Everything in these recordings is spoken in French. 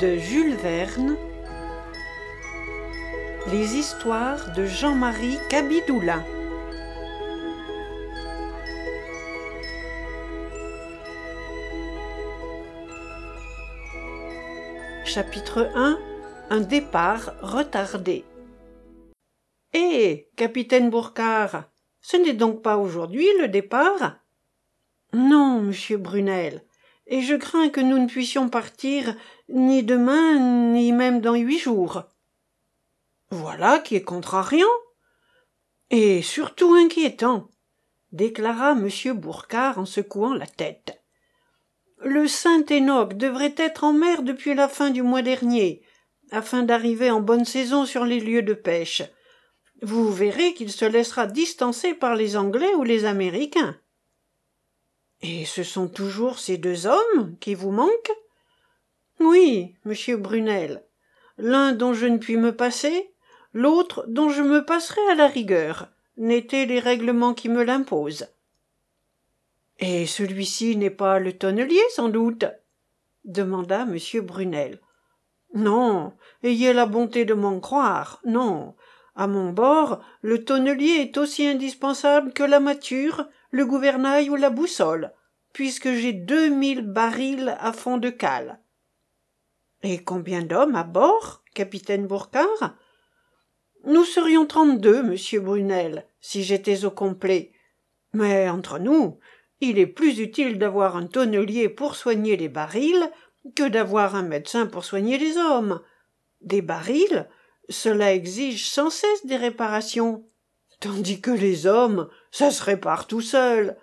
de Jules Verne Les histoires de Jean-Marie Cabidoulin Chapitre 1 Un départ retardé. Hé, capitaine Bourcard, ce n'est donc pas aujourd'hui le départ? Non, monsieur Brunel, et je crains que nous ne puissions partir ni demain ni même dans huit jours. Voilà qui est contrariant. Et surtout inquiétant, déclara M. Bourcard en secouant la tête. Le Saint-Enoch devrait être en mer depuis la fin du mois dernier, afin d'arriver en bonne saison sur les lieux de pêche. Vous verrez qu'il se laissera distancer par les Anglais ou les Américains. Et ce sont toujours ces deux hommes qui vous manquent? Oui, monsieur Brunel. L'un dont je ne puis me passer, l'autre dont je me passerai à la rigueur, n'étaient les règlements qui me l'imposent. Et celui-ci n'est pas le tonnelier, sans doute? demanda M. Brunel. Non, ayez la bonté de m'en croire, non. À mon bord, le tonnelier est aussi indispensable que la mâture, le gouvernail ou la boussole, puisque j'ai deux mille barils à fond de cale. Et combien d'hommes à bord, capitaine Bourcard Nous serions trente-deux, monsieur Brunel, si j'étais au complet. Mais entre nous, il est plus utile d'avoir un tonnelier pour soigner les barils que d'avoir un médecin pour soigner les hommes. Des barils, cela exige sans cesse des réparations tandis que les hommes, ça se répare tout seul.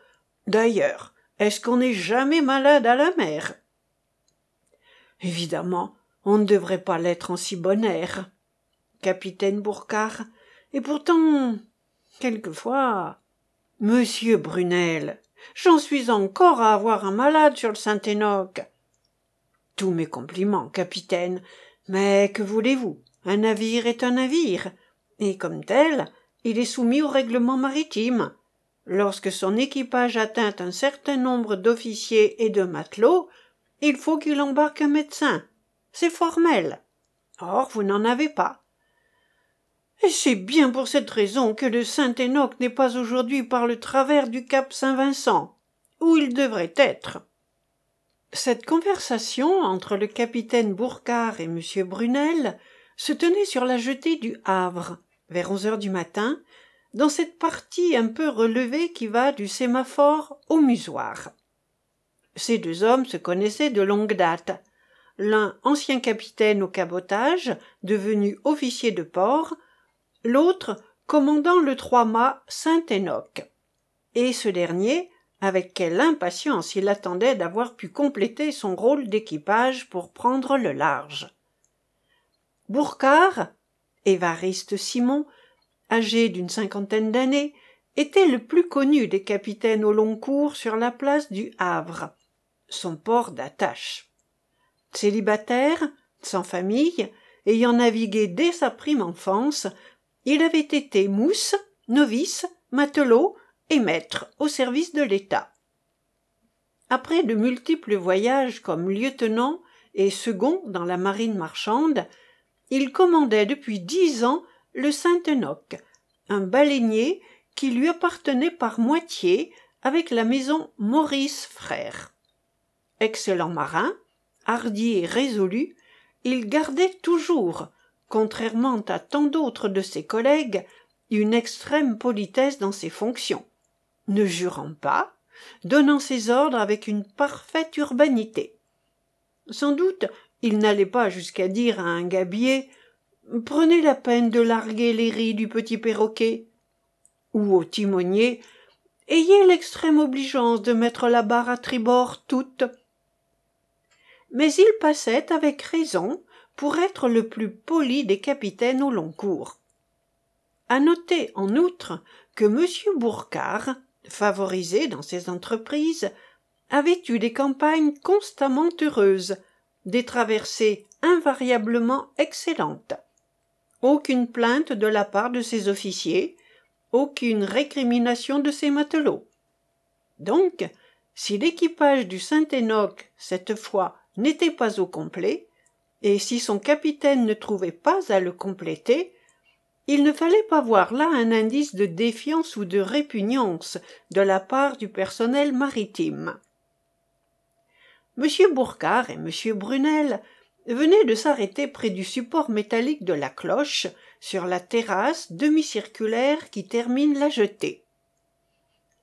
D'ailleurs, est-ce qu'on n'est jamais malade à la mer? Évidemment, on ne devrait pas l'être en si bon air, capitaine Bourcard, et pourtant, quelquefois. Monsieur Brunel, j'en suis encore à avoir un malade sur le Saint-Enoch. Tous mes compliments, capitaine, mais que voulez-vous? Un navire est un navire, et comme tel, il est soumis au règlement maritime. Lorsque son équipage atteint un certain nombre d'officiers et de matelots, il faut qu'il embarque un médecin. C'est formel. Or, vous n'en avez pas. Et c'est bien pour cette raison que le Saint-Enoch n'est pas aujourd'hui par le travers du cap Saint-Vincent, où il devrait être. Cette conversation entre le capitaine Bourcard et M. Brunel se tenait sur la jetée du Havre, vers onze heures du matin, dans cette partie un peu relevée qui va du sémaphore au musoir. Ces deux hommes se connaissaient de longue date. L'un ancien capitaine au cabotage, devenu officier de port, l'autre commandant le trois-mâts Saint-Enoch. Et ce dernier, avec quelle impatience il attendait d'avoir pu compléter son rôle d'équipage pour prendre le large. Bourcard, Évariste Simon, âgé d'une cinquantaine d'années, était le plus connu des capitaines au long cours sur la place du Havre, son port d'attache. Célibataire, sans famille, ayant navigué dès sa prime enfance, il avait été mousse, novice, matelot et maître au service de l'État. Après de multiples voyages comme lieutenant et second dans la marine marchande, il commandait depuis dix ans le Saint-Enoch, un baleinier qui lui appartenait par moitié avec la maison Maurice Frères. Excellent marin, hardi et résolu, il gardait toujours, contrairement à tant d'autres de ses collègues, une extrême politesse dans ses fonctions, ne jurant pas, donnant ses ordres avec une parfaite urbanité. Sans doute il n'allait pas jusqu'à dire à un gabier Prenez la peine de larguer les ris du petit perroquet ou au timonier Ayez l'extrême obligeance de mettre la barre à tribord toute. Mais il passait avec raison pour être le plus poli des capitaines au long cours. À noter en outre que M. Bourcard, favorisé dans ses entreprises, avait eu des campagnes constamment heureuses, des traversées invariablement excellentes. Aucune plainte de la part de ses officiers, aucune récrimination de ses matelots. Donc, si l'équipage du Saint-Enoch, cette fois, n'était pas au complet, et si son capitaine ne trouvait pas à le compléter, il ne fallait pas voir là un indice de défiance ou de répugnance de la part du personnel maritime. M. Bourcard et M. Brunel venaient de s'arrêter près du support métallique de la cloche, sur la terrasse demi-circulaire qui termine la jetée.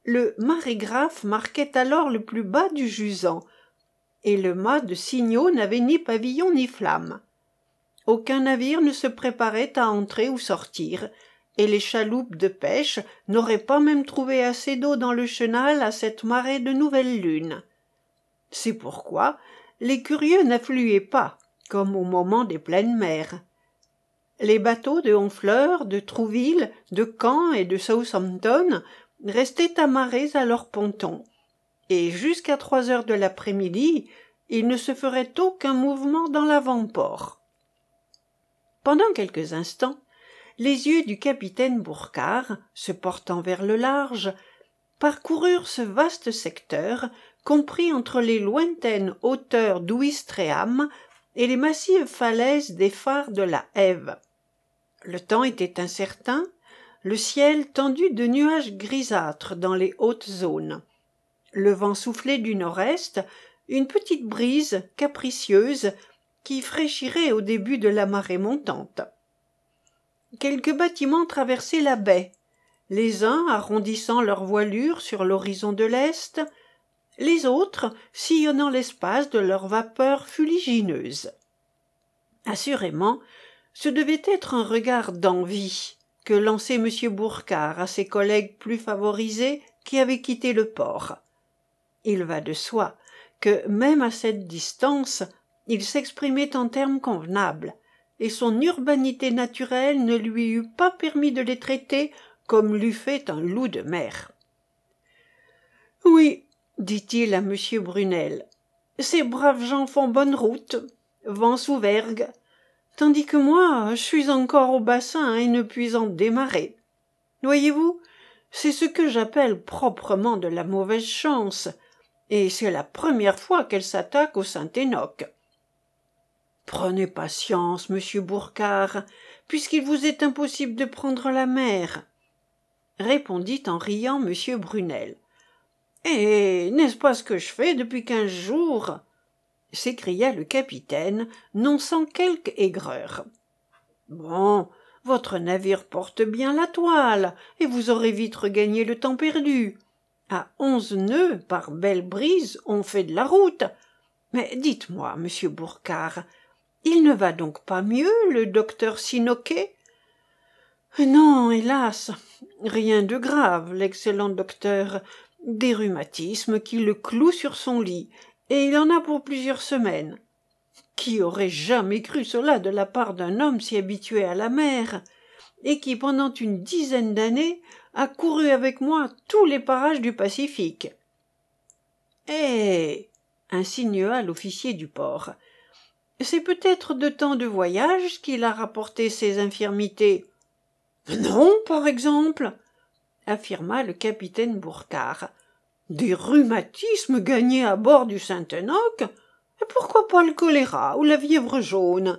Le marégraphe marquait alors le plus bas du jusant, et le mât de signaux n'avait ni pavillon ni flamme. Aucun navire ne se préparait à entrer ou sortir, et les chaloupes de pêche n'auraient pas même trouvé assez d'eau dans le chenal à cette marée de nouvelle lune. C'est pourquoi les curieux n'affluaient pas, comme au moment des pleines mers. Les bateaux de Honfleur, de Trouville, de Caen et de Southampton restaient amarrés à leurs pontons, et jusqu'à trois heures de l'après-midi il ne se ferait aucun mouvement dans l'avant-port. Pendant quelques instants, les yeux du capitaine Bourcard, se portant vers le large, parcoururent ce vaste secteur compris entre les lointaines hauteurs d'ouistreham et les massives falaises des phares de la Hève. Le temps était incertain, le ciel tendu de nuages grisâtres dans les hautes zones. Le vent soufflait du nord-est, une petite brise capricieuse qui fraîchirait au début de la marée montante. Quelques bâtiments traversaient la baie, les uns arrondissant leur voilure sur l'horizon de l'est, les autres sillonnant l'espace de leurs vapeurs fuligineuses. Assurément, ce devait être un regard d'envie que lançait M. Bourcard à ses collègues plus favorisés qui avaient quitté le port. Il va de soi que, même à cette distance, il s'exprimait en termes convenables, et son urbanité naturelle ne lui eût pas permis de les traiter comme l'eût fait un loup de mer. Oui, dit-il à M. Brunel, ces braves gens font bonne route, vent sous vergue, tandis que moi je suis encore au bassin et ne puis en démarrer. Voyez-vous, c'est ce que j'appelle proprement de la mauvaise chance, et c'est la première fois qu'elle s'attaque au Saint-Enoch. Prenez patience, monsieur Bourcard, puisqu'il vous est impossible de prendre la mer, répondit en riant monsieur Brunel. Eh. N'est-ce pas ce que je fais depuis quinze jours? s'écria le capitaine, non sans quelque aigreur. Bon, votre navire porte bien la toile, et vous aurez vite regagné le temps perdu. À onze nœuds par belle brise, on fait de la route. Mais dites-moi, monsieur Bourcard, il ne va donc pas mieux, le docteur Sinoquet? Non, hélas, rien de grave, l'excellent docteur. Des rhumatismes qui le clouent sur son lit, et il en a pour plusieurs semaines. Qui aurait jamais cru cela de la part d'un homme si habitué à la mer, et qui pendant une dizaine d'années a couru avec moi tous les parages du Pacifique. Eh. insinua l'officier du port. C'est peut-être de tant de voyages qu'il a rapporté ses infirmités. Non, par exemple, affirma le capitaine Bourcard. Des rhumatismes gagnés à bord du Saint-Enoch Et pourquoi pas le choléra ou la fièvre jaune?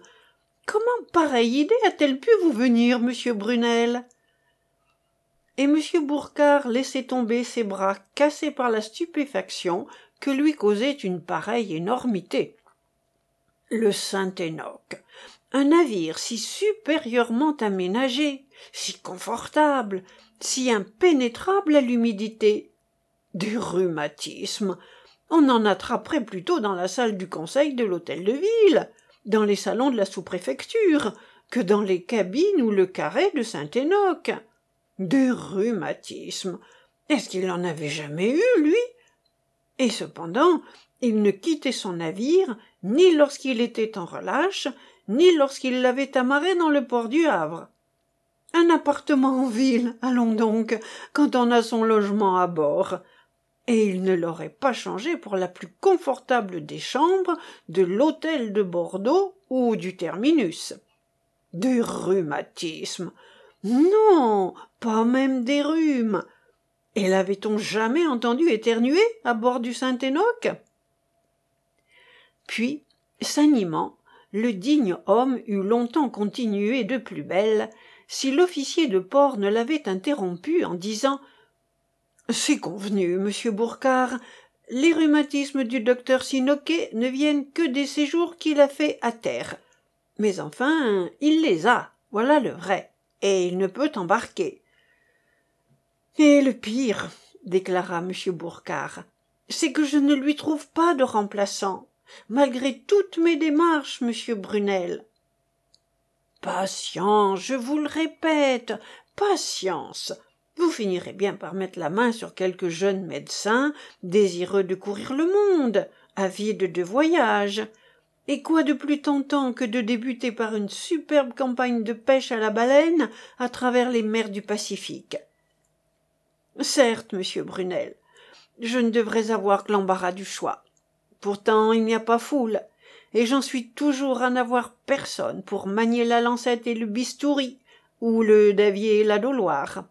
Comment pareille idée a-t-elle pu vous venir, monsieur Brunel? Et monsieur Bourcard laissait tomber ses bras cassés par la stupéfaction que lui causait une pareille énormité. Le Saint-Enoch un navire si supérieurement aménagé, si confortable, si impénétrable à l'humidité, du rhumatisme. On en attraperait plutôt dans la salle du conseil de l'hôtel de ville, dans les salons de la sous-préfecture, que dans les cabines ou le carré de Saint-Enoch. Du rhumatisme. Est-ce qu'il n'en avait jamais eu, lui? Et cependant, il ne quittait son navire ni lorsqu'il était en relâche, ni lorsqu'il l'avait amarré dans le port du Havre. Un appartement en ville, allons donc, quand on a son logement à bord et il ne l'aurait pas changé pour la plus confortable des chambres de l'hôtel de Bordeaux ou du terminus. Du rhumatisme. Non, pas même des rhumes. Et l'avait-on jamais entendu éternuer à bord du Saint-Enoch? Puis, s'animant, le digne homme eût longtemps continué de plus belle si l'officier de port ne l'avait interrompu en disant c'est convenu monsieur Bourcard. Les rhumatismes du docteur Sinoquet ne viennent que des séjours qu'il a faits à terre. Mais enfin il les a. Voilà le vrai. Et il ne peut embarquer. Et le pire déclara m Bourcard, c'est que je ne lui trouve pas de remplaçant. Malgré toutes mes démarches monsieur brunel. Patience je vous le répète. Patience vous finirez bien par mettre la main sur quelque jeune médecin désireux de courir le monde avide de voyage et quoi de plus tentant que de débuter par une superbe campagne de pêche à la baleine à travers les mers du pacifique? Certes monsieur brunel je ne devrais avoir que l'embarras du choix. Pourtant il n'y a pas foule et j'en suis toujours à n'avoir personne pour manier la lancette et le bistouri ou le davier et la doloire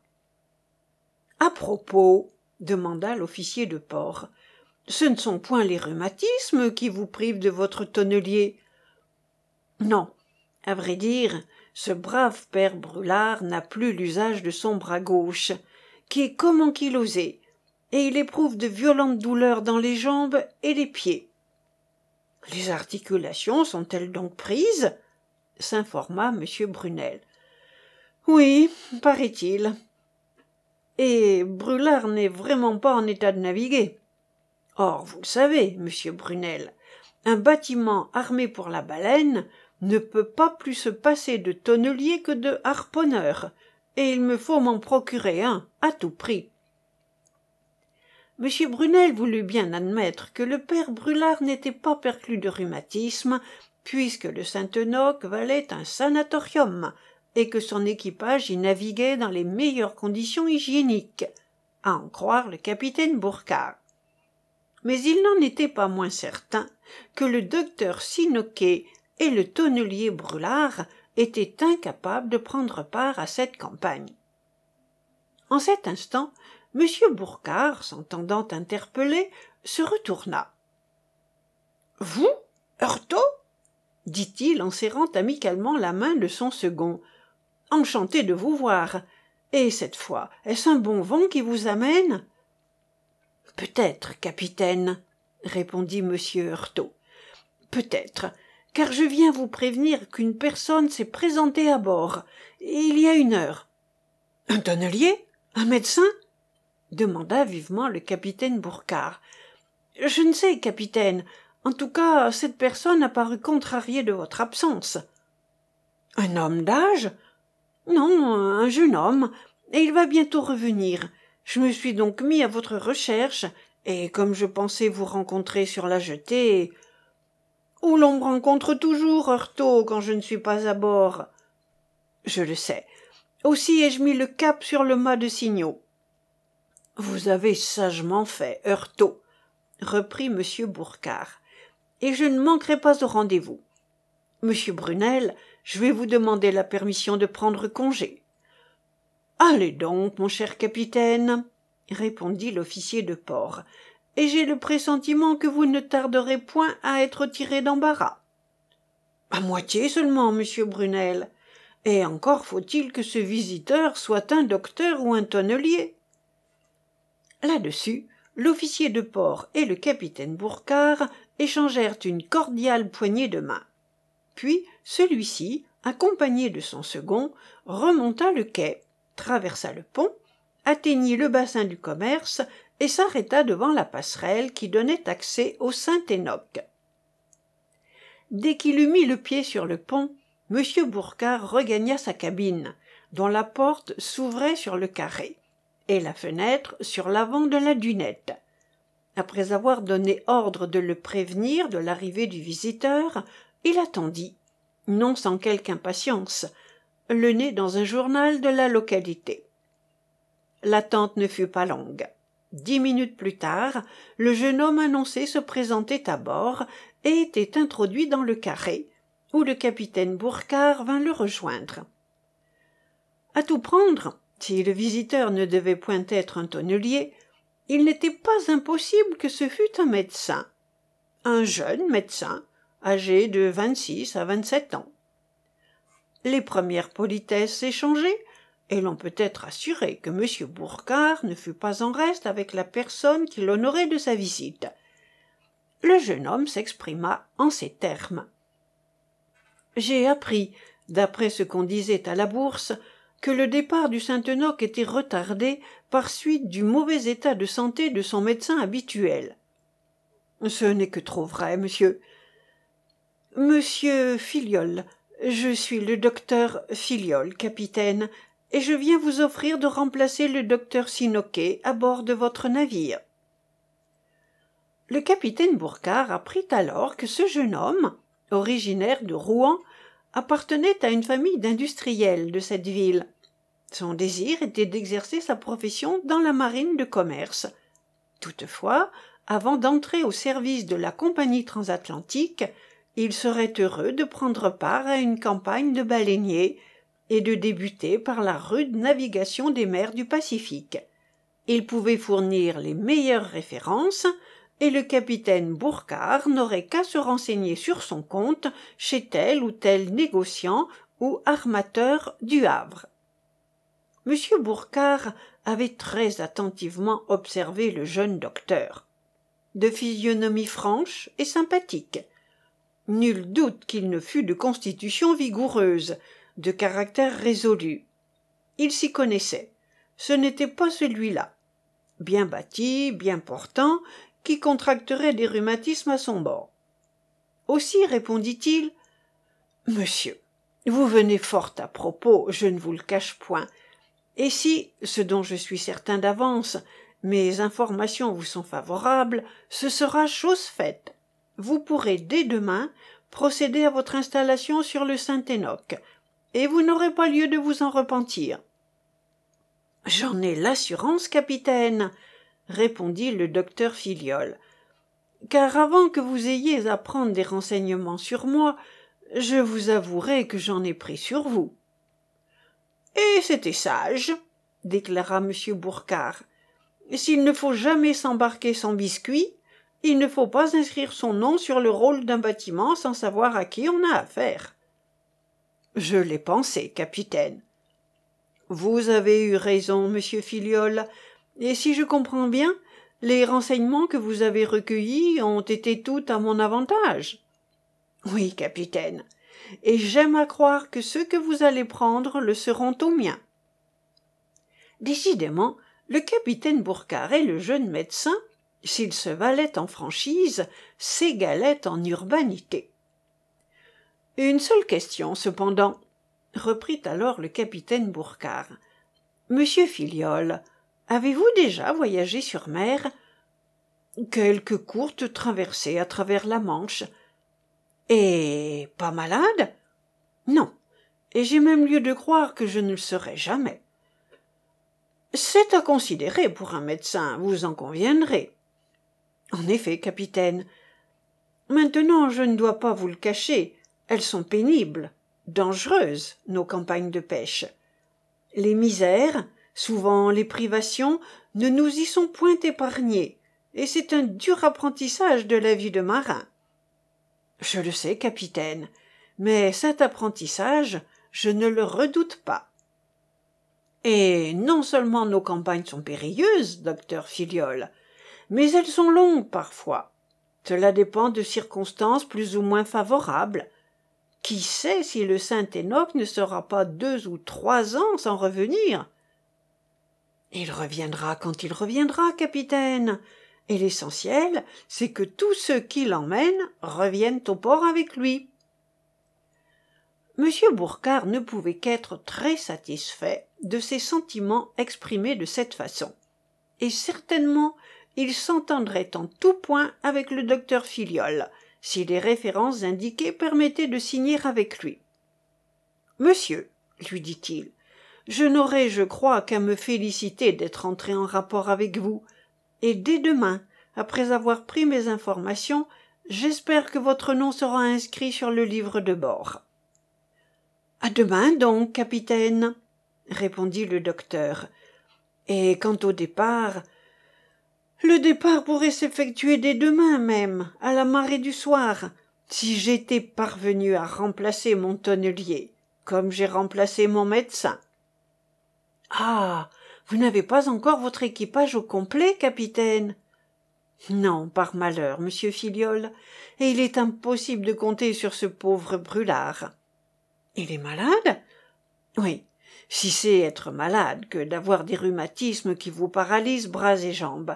à propos demanda l'officier de port ce ne sont point les rhumatismes qui vous privent de votre tonnelier. Non à vrai dire ce brave père brûlard n'a plus l'usage de son bras gauche qui est comme ankylosé et il éprouve de violentes douleurs dans les jambes et les pieds. Les articulations sont-elles donc prises? s'informa m brunel. Oui paraît-il et brûlard n'est vraiment pas en état de naviguer. Or vous le savez monsieur brunel un bâtiment armé pour la baleine ne peut pas plus se passer de tonnelier que de harponneur. Et il me faut m'en procurer un à tout prix. M brunel voulut bien admettre que le père brûlard n'était pas perclus de rhumatisme puisque le saint-enoch valait un sanatorium et que son équipage y naviguait dans les meilleures conditions hygiéniques à en croire le capitaine Bourcard. Mais il n'en était pas moins certain que le docteur Sinoquet et le tonnelier Brûlard étaient incapables de prendre part à cette campagne. En cet instant, M. Bourcard, s'entendant interpellé, se retourna. Vous, Heurtaud dit-il en serrant amicalement la main de son second enchanté de vous voir. Et cette fois est-ce un bon vent qui vous amène? Peut-être capitaine répondit m heurtaud peut-être car je viens vous prévenir qu'une personne s'est présentée à bord. Il y a une heure. Un tonnelier? Un médecin? demanda vivement le capitaine Bourcard. Je ne sais, capitaine. En tout cas, cette personne a paru contrariée de votre absence. Un homme d'âge? Non un jeune homme. Et il va bientôt revenir. Je me suis donc mis à votre recherche. Et comme je pensais vous rencontrer sur la jetée où l'on me rencontre toujours heurtaud quand je ne suis pas à bord. Je le sais. Aussi ai-je mis le cap sur le mât de signaux. Vous avez sagement fait heurtaud reprit m Bourcard. Et je ne manquerai pas au rendez-vous. Monsieur brunel je vais vous demander la permission de prendre congé. Allez donc mon cher capitaine répondit l'officier de port et j'ai le pressentiment que vous ne tarderez point à être tiré d'embarras. À moitié seulement monsieur brunel. Et encore faut-il que ce visiteur soit un docteur ou un tonnelier. Là-dessus l'officier de port et le capitaine Bourcard échangèrent une cordiale poignée de main puis celui-ci accompagné de son second remonta le quai traversa le pont atteignit le bassin du commerce et s'arrêta devant la passerelle qui donnait accès au saint enoch dès qu'il eut mis le pied sur le pont m Bourcard regagna sa cabine dont la porte s'ouvrait sur le carré et la fenêtre sur l'avant de la dunette. Après avoir donné ordre de le prévenir de l'arrivée du visiteur il attendit non sans quelque impatience le nez dans un journal de la localité. L'attente ne fut pas longue. Dix minutes plus tard le jeune homme annoncé se présentait à bord et était introduit dans le carré où le capitaine Bourcard vint le rejoindre. À tout prendre si le visiteur ne devait point être un tonnelier il n'était pas impossible que ce fût un médecin. Un jeune médecin âgé de vingt-six à vingt-sept ans. Les premières politesses échangées, et l'on peut être assuré que M. Bourcard ne fut pas en reste avec la personne qui l'honorait de sa visite. Le jeune homme s'exprima en ces termes. J'ai appris, d'après ce qu'on disait à la bourse, que le départ du Saint-Enoch était retardé par suite du mauvais état de santé de son médecin habituel. Ce n'est que trop vrai, monsieur. Monsieur Filiol, je suis le docteur Filiol, capitaine, et je viens vous offrir de remplacer le docteur Sinoquet à bord de votre navire. Le capitaine Bourcard apprit alors que ce jeune homme, originaire de Rouen, appartenait à une famille d'industriels de cette ville. Son désir était d'exercer sa profession dans la marine de commerce. Toutefois, avant d'entrer au service de la compagnie transatlantique, il serait heureux de prendre part à une campagne de baleiniers et de débuter par la rude navigation des mers du Pacifique. Il pouvait fournir les meilleures références, et le capitaine Bourcard n'aurait qu'à se renseigner sur son compte chez tel ou tel négociant ou armateur du Havre. M. Bourcard avait très attentivement observé le jeune docteur. De physionomie franche et sympathique. Nul doute qu'il ne fût de constitution vigoureuse, de caractère résolu. Il s'y connaissait. Ce n'était pas celui-là. Bien bâti, bien portant, qui contracterait des rhumatismes à son bord. Aussi répondit-il Monsieur, vous venez fort à propos, je ne vous le cache point. Et si, ce dont je suis certain d'avance, mes informations vous sont favorables, ce sera chose faite. Vous pourrez dès demain procéder à votre installation sur le Saint-Enoch, et vous n'aurez pas lieu de vous en repentir. J'en ai l'assurance, capitaine, répondit le docteur Filiol. Car avant que vous ayez à prendre des renseignements sur moi, je vous avouerai que j'en ai pris sur vous. Et c'était sage, déclara M. Bourcard. S'il ne faut jamais s'embarquer sans biscuit, il ne faut pas inscrire son nom sur le rôle d'un bâtiment sans savoir à qui on a affaire. Je l'ai pensé, capitaine. Vous avez eu raison, monsieur Filiol, et si je comprends bien, les renseignements que vous avez recueillis ont été tout à mon avantage. Oui, capitaine, et j'aime à croire que ceux que vous allez prendre le seront au mien. Décidément, le capitaine Bourcard et le jeune médecin, s'ils se valaient en franchise, s'égalaient en urbanité. Une seule question, cependant, reprit alors le capitaine Bourcard. Monsieur Filiol, avez-vous déjà voyagé sur mer? Quelques courtes traversées à travers la Manche. Et pas malade? Non, et j'ai même lieu de croire que je ne le serai jamais. C'est à considérer pour un médecin, vous en conviendrez. En effet, capitaine. Maintenant, je ne dois pas vous le cacher, elles sont pénibles, dangereuses, nos campagnes de pêche. Les misères, souvent les privations, ne nous y sont point épargnées, et c'est un dur apprentissage de la vie de marin. Je le sais, capitaine, mais cet apprentissage, je ne le redoute pas. Et non seulement nos campagnes sont périlleuses, docteur Filiol, mais elles sont longues parfois. Cela dépend de circonstances plus ou moins favorables, qui sait si le saint Enoch ne sera pas deux ou trois ans sans revenir? Il reviendra quand il reviendra, capitaine, et l'essentiel, c'est que tous ceux qui l'emmènent reviennent au port avec lui. M. Bourcard ne pouvait qu'être très satisfait de ses sentiments exprimés de cette façon, et certainement il s'entendrait en tout point avec le docteur Filiol, si les références indiquées permettaient de signer avec lui. Monsieur, lui dit-il, je n'aurai, je crois, qu'à me féliciter d'être entré en rapport avec vous, et dès demain, après avoir pris mes informations, j'espère que votre nom sera inscrit sur le livre de bord. À demain donc, capitaine, répondit le docteur. Et quant au départ, le départ pourrait s'effectuer dès demain même, à la marée du soir, si j'étais parvenu à remplacer mon tonnelier comme j'ai remplacé mon médecin. Ah vous n'avez pas encore votre équipage au complet capitaine? Non par malheur monsieur filiol et il est impossible de compter sur ce pauvre brûlard. Il est malade? Oui si c'est être malade que d'avoir des rhumatismes qui vous paralysent bras et jambes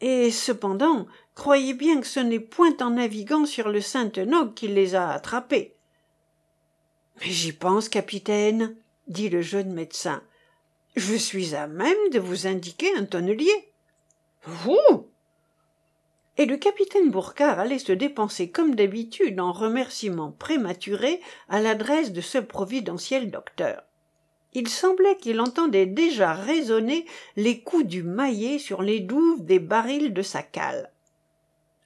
et cependant croyez bien que ce n'est point en naviguant sur le saint enoch qu'il les a attrapés. Mais j'y pense capitaine dit le jeune médecin. Je suis à même de vous indiquer un tonnelier. Vous! Et le capitaine Bourcard allait se dépenser comme d'habitude en remerciements prématurés à l'adresse de ce providentiel docteur il semblait qu'il entendait déjà résonner les coups du maillet sur les douves des barils de sa cale.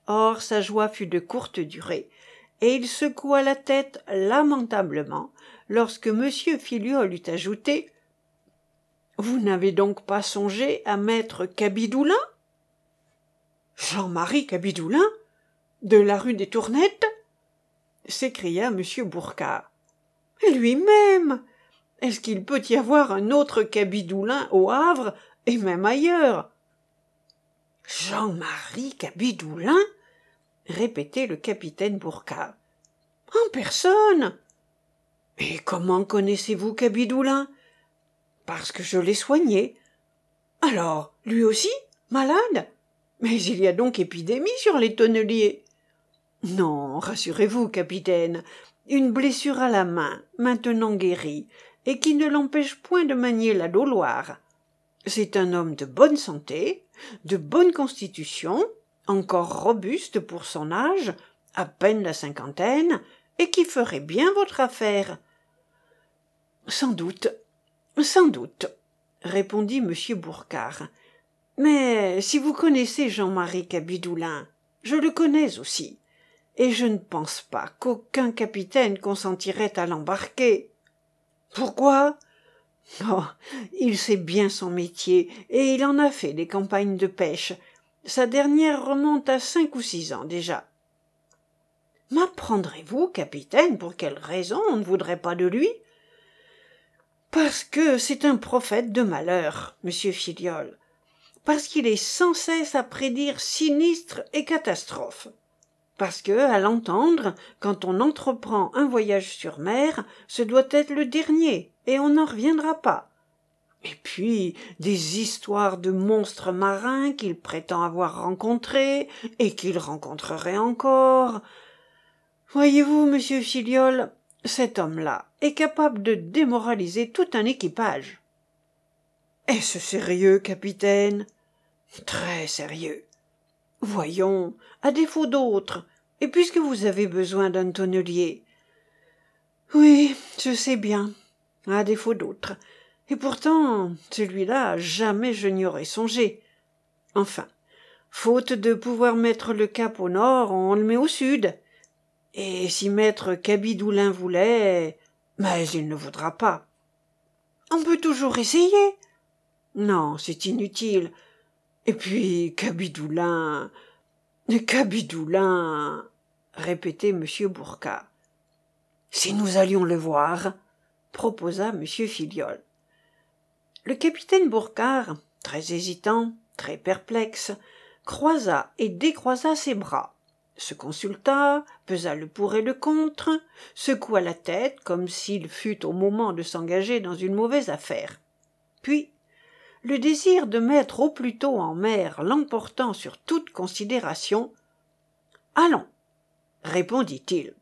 Or sa joie fut de courte durée et il secoua la tête lamentablement lorsque m filiol eut ajouté vous n'avez donc pas songé à mettre cabidoulin jean-marie cabidoulin de la rue des tournettes? s'écria m bourcard lui-même est-ce qu'il peut y avoir un autre cabidoulin au havre et même ailleurs? Jean-marie cabidoulin? répétait le capitaine Bourcard. En personne. Et comment connaissez-vous Cabidoulin? Parce que je l'ai soigné. Alors, lui aussi Malade? Mais il y a donc épidémie sur les tonneliers. Non, rassurez-vous, capitaine. Une blessure à la main, maintenant guérie, et qui ne l'empêche point de manier la doloire. C'est un homme de bonne santé, de bonne constitution, encore robuste pour son âge, à peine la cinquantaine, et qui ferait bien votre affaire. Sans doute, sans doute, répondit M. Bourcard. Mais si vous connaissez Jean-Marie Cabidoulin, je le connais aussi, et je ne pense pas qu'aucun capitaine consentirait à l'embarquer. Pourquoi? Oh. Il sait bien son métier, et il en a fait des campagnes de pêche, sa dernière remonte à cinq ou six ans déjà. M'apprendrez-vous, capitaine, pour quelle raison on ne voudrait pas de lui? Parce que c'est un prophète de malheur, monsieur Filiol. Parce qu'il est sans cesse à prédire sinistres et catastrophes. Parce que, à l'entendre, quand on entreprend un voyage sur mer, ce doit être le dernier, et on n'en reviendra pas et puis des histoires de monstres marins qu'il prétend avoir rencontrés et qu'il rencontrerait encore. Voyez-vous, monsieur Filiol, cet homme-là est capable de démoraliser tout un équipage. Est-ce sérieux, capitaine? Très sérieux. Voyons, à défaut d'autres, et puisque vous avez besoin d'un tonnelier. Oui, je sais bien, à défaut d'autres, et pourtant, celui-là, jamais je n'y aurais songé. Enfin, faute de pouvoir mettre le cap au nord, on le met au sud. Et si maître Cabidoulin voulait, mais il ne voudra pas. On peut toujours essayer. Non, c'est inutile. Et puis, Cabidoulin. Cabidoulin. répétait M. Bourca. Si nous allions le voir, proposa M. Filiol le capitaine Bourcard, très hésitant, très perplexe, croisa et décroisa ses bras, se consulta, pesa le pour et le contre, secoua la tête comme s'il fût au moment de s'engager dans une mauvaise affaire. Puis, le désir de mettre au plus tôt en mer l'emportant sur toute considération, Allons, répondit-il.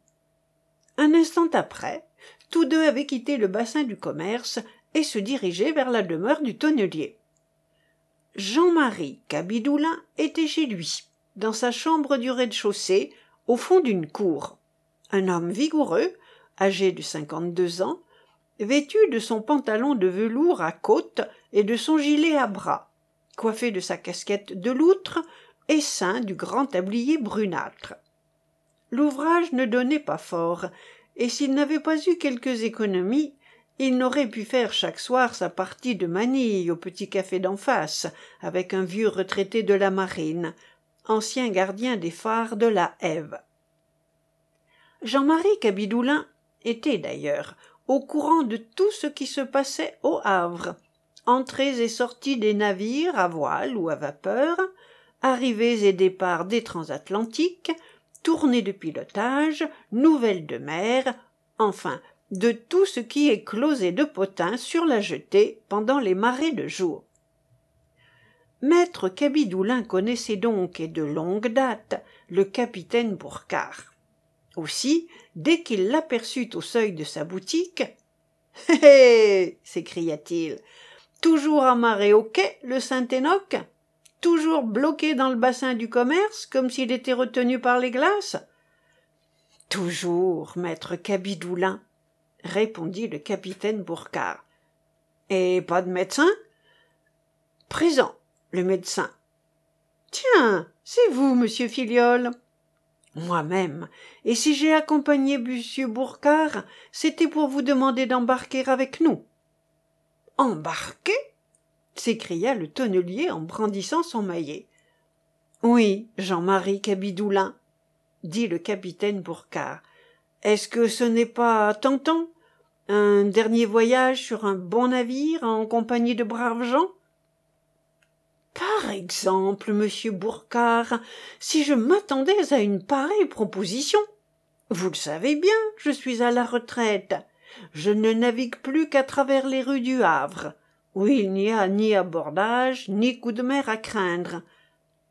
Un instant après, tous deux avaient quitté le bassin du commerce et se dirigeait vers la demeure du tonnelier. Jean-Marie Cabidoulin était chez lui, dans sa chambre du rez-de-chaussée, au fond d'une cour. Un homme vigoureux, âgé de cinquante-deux ans, vêtu de son pantalon de velours à côtes et de son gilet à bras, coiffé de sa casquette de loutre et ceint du grand tablier brunâtre. L'ouvrage ne donnait pas fort, et s'il n'avait pas eu quelques économies, il n'aurait pu faire chaque soir sa partie de manille au petit café d'en face avec un vieux retraité de la marine ancien gardien des phares de la Hève Jean-Marie Cabidoulin était d'ailleurs au courant de tout ce qui se passait au Havre, entrées et sorties des navires à voile ou à vapeur, arrivées et départs des transatlantiques, tournées de pilotage, nouvelles de mer, enfin de tout ce qui éclosait de potins sur la jetée pendant les marées de jour. Maître Cabidoulin connaissait donc et de longue date le capitaine Bourcard. Aussi, dès qu'il l'aperçut au seuil de sa boutique, hé s'écria-t-il, toujours amarré au quai, le Saint-Enoch Toujours bloqué dans le bassin du commerce, comme s'il était retenu par les glaces Toujours, maître Cabidoulin, répondit le capitaine Bourcard. Et pas de médecin? Présent, le médecin. Tiens, c'est vous, monsieur Filiol. Moi-même. Et si j'ai accompagné monsieur Bourcard, c'était pour vous demander d'embarquer avec nous. Embarquer s'écria le tonnelier en brandissant son maillet. Oui, Jean-Marie Cabidoulin, dit le capitaine Bourcard. Est-ce que ce n'est pas tentant? Un dernier voyage sur un bon navire en compagnie de braves gens? Par exemple, monsieur Bourcard, si je m'attendais à une pareille proposition. Vous le savez bien, je suis à la retraite. Je ne navigue plus qu'à travers les rues du Havre, où il n'y a ni abordage, ni coup de mer à craindre.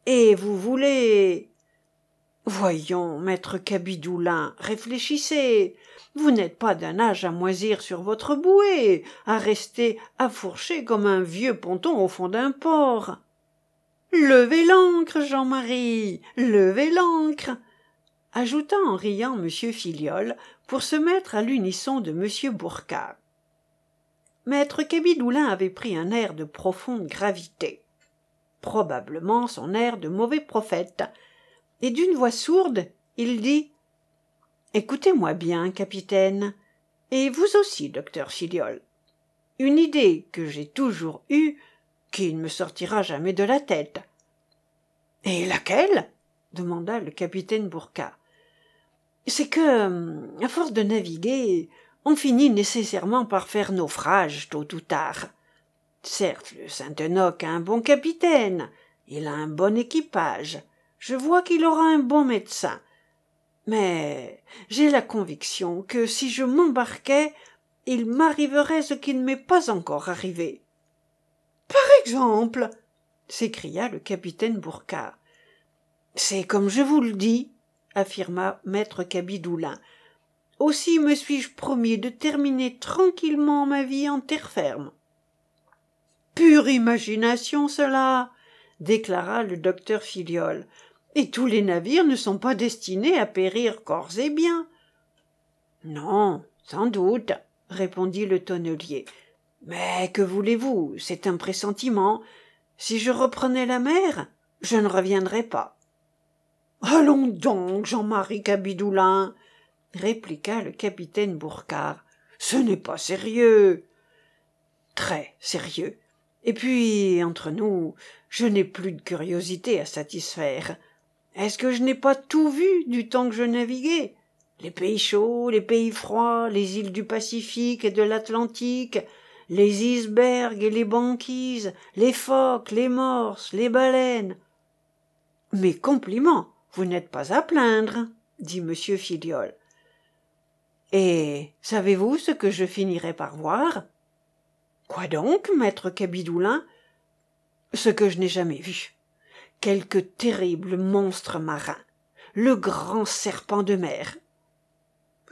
Et vous voulez Voyons, maître Cabidoulin, réfléchissez. Vous n'êtes pas d'un âge à moisir sur votre bouée, à rester affourché comme un vieux ponton au fond d'un port. Levez l'ancre, Jean-Marie, levez l'ancre, ajouta en riant M. Filiol pour se mettre à l'unisson de M. Bourcard. Maître Cabidoulin avait pris un air de profonde gravité, probablement son air de mauvais prophète, et d'une voix sourde il dit écoutez-moi bien capitaine. Et vous aussi docteur Filiol une idée que j'ai toujours eue qui ne me sortira jamais de la tête et laquelle? demanda le capitaine c'est que à force de naviguer on finit nécessairement par faire naufrage tôt ou tard certes le saint enoch a un bon capitaine il a un bon équipage je vois qu'il aura un bon médecin mais j'ai la conviction que si je m'embarquais il m'arriverait ce qui ne m'est pas encore arrivé par exemple s'écria le capitaine Bourcard. c'est comme je vous le dis affirma maître cabidoulin aussi me suis-je promis de terminer tranquillement ma vie en terre ferme. Pure imagination cela déclara le docteur Filiol. Et tous les navires ne sont pas destinés à périr corps et biens non sans doute répondit le tonnelier. Mais que voulez-vous? C'est un pressentiment. Si je reprenais la mer je ne reviendrais pas allons donc jean-marie cabidoulin répliqua le capitaine Bourcard. Ce n'est pas sérieux. Très sérieux. Et puis, entre nous, je n'ai plus de curiosité à satisfaire. Est-ce que je n'ai pas tout vu du temps que je naviguais? Les pays chauds, les pays froids, les îles du Pacifique et de l'Atlantique, les icebergs et les banquises, les phoques, les morses, les baleines. Mes compliments, vous n'êtes pas à plaindre, dit M. Filiol. Et savez-vous ce que je finirai par voir? Quoi donc, maître Cabidoulin? Ce que je n'ai jamais vu quelque terrible monstre marin, le grand serpent de mer.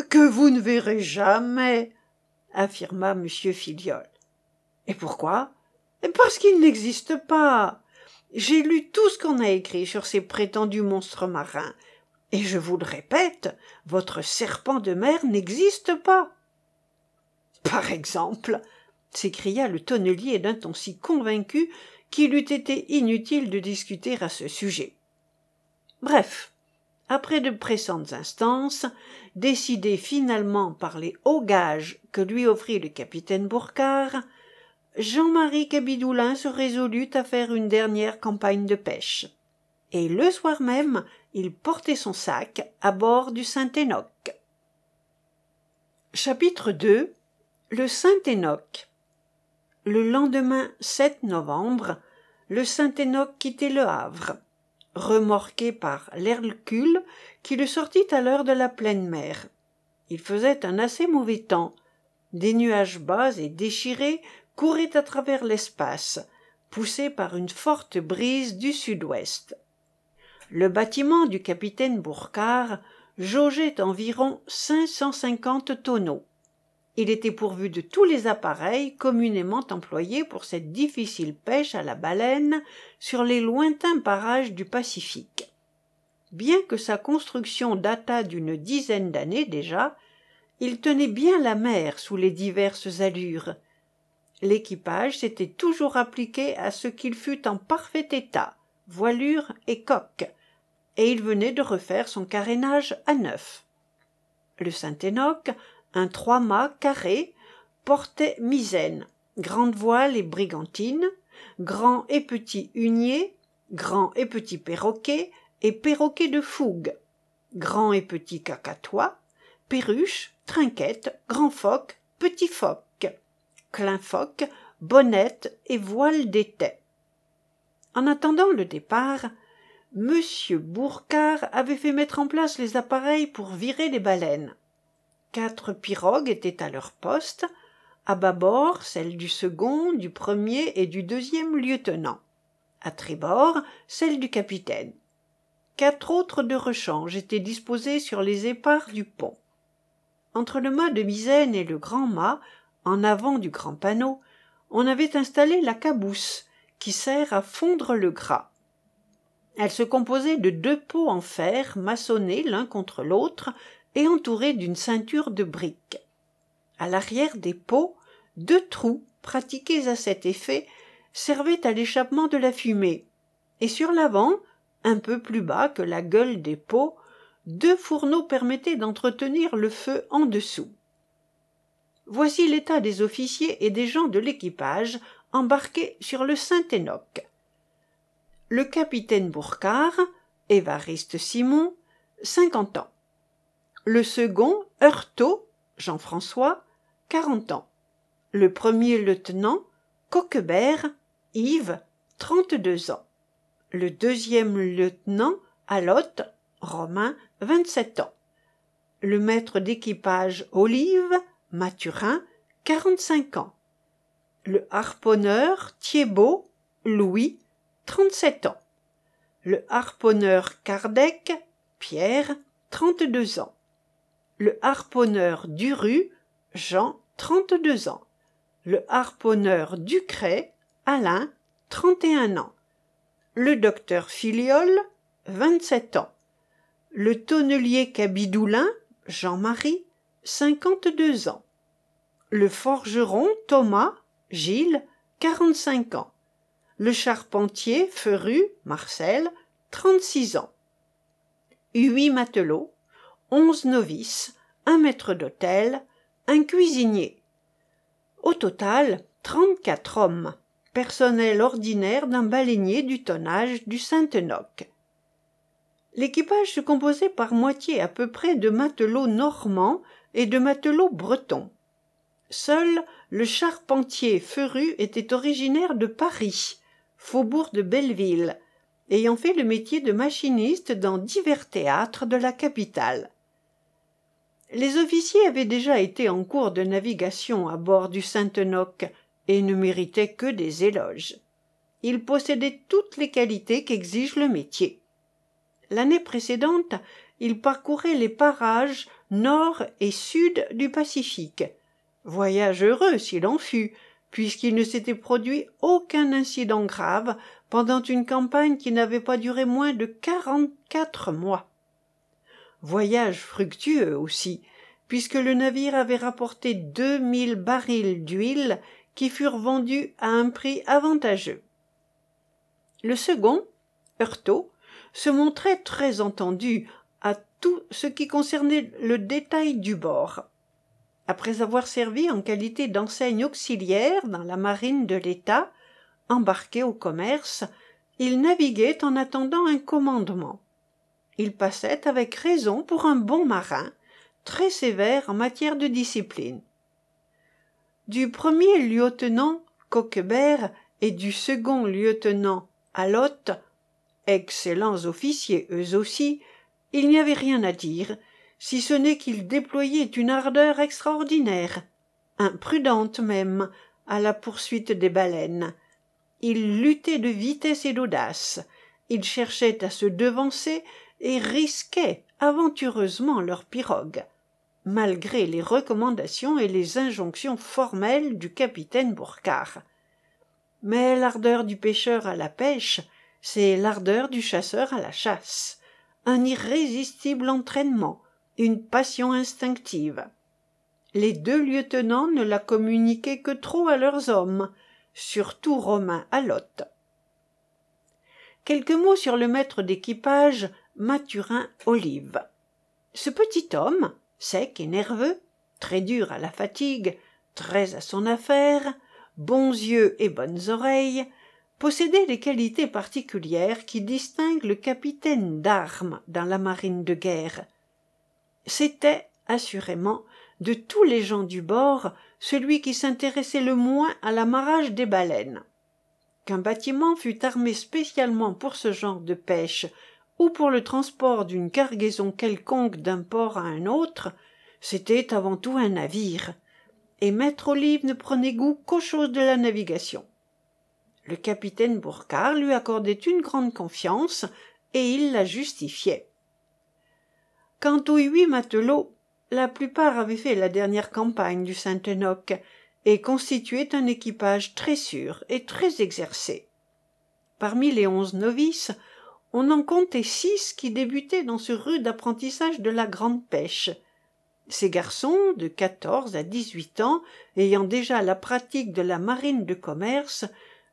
Que vous ne verrez jamais, affirma M. Filiol. Et pourquoi? Parce qu'il n'existe pas. J'ai lu tout ce qu'on a écrit sur ces prétendus monstres marins, et je vous le répète, votre serpent de mer n'existe pas. Par exemple, s'écria le tonnelier d'un ton si convaincu qu'il eût été inutile de discuter à ce sujet. Bref, après de pressantes instances, décidées finalement par les hauts gages que lui offrit le capitaine Bourcard, Jean-Marie Cabidoulin se résolut à faire une dernière campagne de pêche. Et le soir même, il portait son sac à bord du Saint-Enoch. Chapitre 2 Le Saint-Enoch Le lendemain 7 novembre, le Saint-Enoch quittait le Havre, remorqué par l'Hercule qui le sortit à l'heure de la pleine mer. Il faisait un assez mauvais temps. Des nuages bas et déchirés couraient à travers l'espace, poussés par une forte brise du sud-ouest. Le bâtiment du capitaine Bourcard jaugeait environ cinq cent cinquante tonneaux. Il était pourvu de tous les appareils communément employés pour cette difficile pêche à la baleine sur les lointains parages du Pacifique. Bien que sa construction datât d'une dizaine d'années déjà, il tenait bien la mer sous les diverses allures. L'équipage s'était toujours appliqué à ce qu'il fût en parfait état, voilure et coque, et il venait de refaire son carénage à neuf. Le Saint-Enoch, un trois-mâts carré, portait misaine, grande voile et brigantine, grand et petit hunier, grand et petit perroquet et perroquet de fougue, grand et petit cacatois, perruche, trinquette, grand phoque, petit phoque, clin phoque, bonnette et voile d'étai. En attendant le départ, Monsieur Bourcard avait fait mettre en place les appareils pour virer les baleines. Quatre pirogues étaient à leur poste, à bâbord celle du second, du premier et du deuxième lieutenant, à tribord celle du capitaine. Quatre autres de rechange étaient disposées sur les épars du pont. Entre le mât de misaine et le grand mât, en avant du grand panneau, on avait installé la cabousse, qui sert à fondre le gras. Elle se composait de deux pots en fer maçonnés l'un contre l'autre et entourés d'une ceinture de briques. À l'arrière des pots, deux trous, pratiqués à cet effet, servaient à l'échappement de la fumée, et sur l'avant, un peu plus bas que la gueule des pots, deux fourneaux permettaient d'entretenir le feu en dessous. Voici l'état des officiers et des gens de l'équipage embarqués sur le Saint-Enoch le capitaine Bourcard, Évariste Simon, cinquante ans. Le second, Heurtaud, Jean-François, quarante ans. Le premier lieutenant, Coquebert, Yves, trente-deux ans. Le deuxième lieutenant, Alotte, Romain, vingt-sept ans. Le maître d'équipage, Olive, Mathurin, quarante-cinq ans. Le harponneur, Thiebaud, Louis, trente-sept ans. Le harponneur Kardec, Pierre, trente-deux ans. Le harponneur Duru, Jean, trente-deux ans. Le harponneur Ducret, Alain, trente et un ans. Le docteur Filiol, vingt-sept ans. Le tonnelier Cabidoulin, Jean-Marie, cinquante-deux ans. Le forgeron Thomas, Gilles, quarante-cinq ans le charpentier Feru, Marcel, trente-six ans. Huit matelots, onze novices, un maître d'hôtel, un cuisinier. Au total, trente-quatre hommes, personnel ordinaire d'un baleinier du tonnage du Saint-Enoch. L'équipage se composait par moitié à peu près de matelots normands et de matelots bretons. Seul le charpentier Feru était originaire de Paris, faubourg de Belleville, ayant fait le métier de machiniste dans divers théâtres de la capitale. Les officiers avaient déjà été en cours de navigation à bord du Saint-Enoch et ne méritaient que des éloges. Ils possédaient toutes les qualités qu'exige le métier. L'année précédente, ils parcouraient les parages nord et sud du Pacifique. Voyage heureux s'il en fut, puisqu'il ne s'était produit aucun incident grave pendant une campagne qui n'avait pas duré moins de quarante-quatre mois. Voyage fructueux aussi, puisque le navire avait rapporté deux mille barils d'huile qui furent vendus à un prix avantageux. Le second, Heurtaud, se montrait très entendu à tout ce qui concernait le détail du bord après avoir servi en qualité d'enseigne auxiliaire dans la marine de l'État, embarqué au commerce, il naviguait en attendant un commandement. Il passait avec raison pour un bon marin, très sévère en matière de discipline. Du premier lieutenant Coquebert et du second lieutenant Alotte, excellents officiers eux aussi, il n'y avait rien à dire, si ce n'est qu'ils déployaient une ardeur extraordinaire, imprudente même, à la poursuite des baleines. Ils luttaient de vitesse et d'audace, ils cherchaient à se devancer et risquaient aventureusement leur pirogue, malgré les recommandations et les injonctions formelles du capitaine Bourcard. Mais l'ardeur du pêcheur à la pêche, c'est l'ardeur du chasseur à la chasse, un irrésistible entraînement, une passion instinctive. Les deux lieutenants ne la communiquaient que trop à leurs hommes, surtout Romain Alotte. Quelques mots sur le maître d'équipage, Mathurin Olive. Ce petit homme, sec et nerveux, très dur à la fatigue, très à son affaire, bons yeux et bonnes oreilles, possédait les qualités particulières qui distinguent le capitaine d'armes dans la marine de guerre. C'était, assurément, de tous les gens du bord, celui qui s'intéressait le moins à l'amarrage des baleines. Qu'un bâtiment fût armé spécialement pour ce genre de pêche, ou pour le transport d'une cargaison quelconque d'un port à un autre, c'était avant tout un navire, et maître Olive ne prenait goût qu'aux choses de la navigation. Le capitaine Bourcard lui accordait une grande confiance, et il la justifiait. Quant aux huit matelots, la plupart avaient fait la dernière campagne du Saint-Enoch et constituaient un équipage très sûr et très exercé. Parmi les onze novices, on en comptait six qui débutaient dans ce rude apprentissage de la grande pêche. Ces garçons, de quatorze à dix-huit ans, ayant déjà la pratique de la marine de commerce,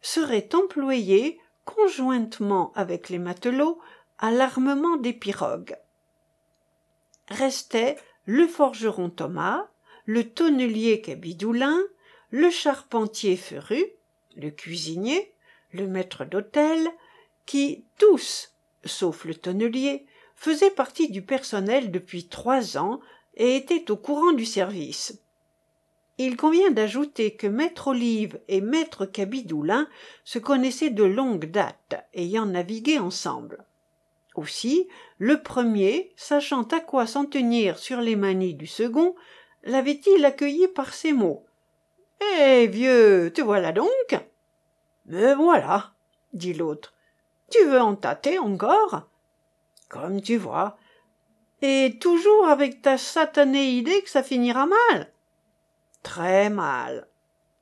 seraient employés, conjointement avec les matelots, à l'armement des pirogues. Restaient le forgeron Thomas, le tonnelier Cabidoulin, le charpentier Feru, le cuisinier, le maître d'hôtel, qui tous, sauf le tonnelier, faisaient partie du personnel depuis trois ans et étaient au courant du service. Il convient d'ajouter que maître Olive et maître Cabidoulin se connaissaient de longue date, ayant navigué ensemble. Aussi, le premier, sachant à quoi s'en tenir sur les manies du second, l'avait-il accueilli par ces mots. Eh vieux, te voilà donc Me voilà, dit l'autre. Tu veux en tâter encore Comme tu vois. Et toujours avec ta satanée idée que ça finira mal Très mal,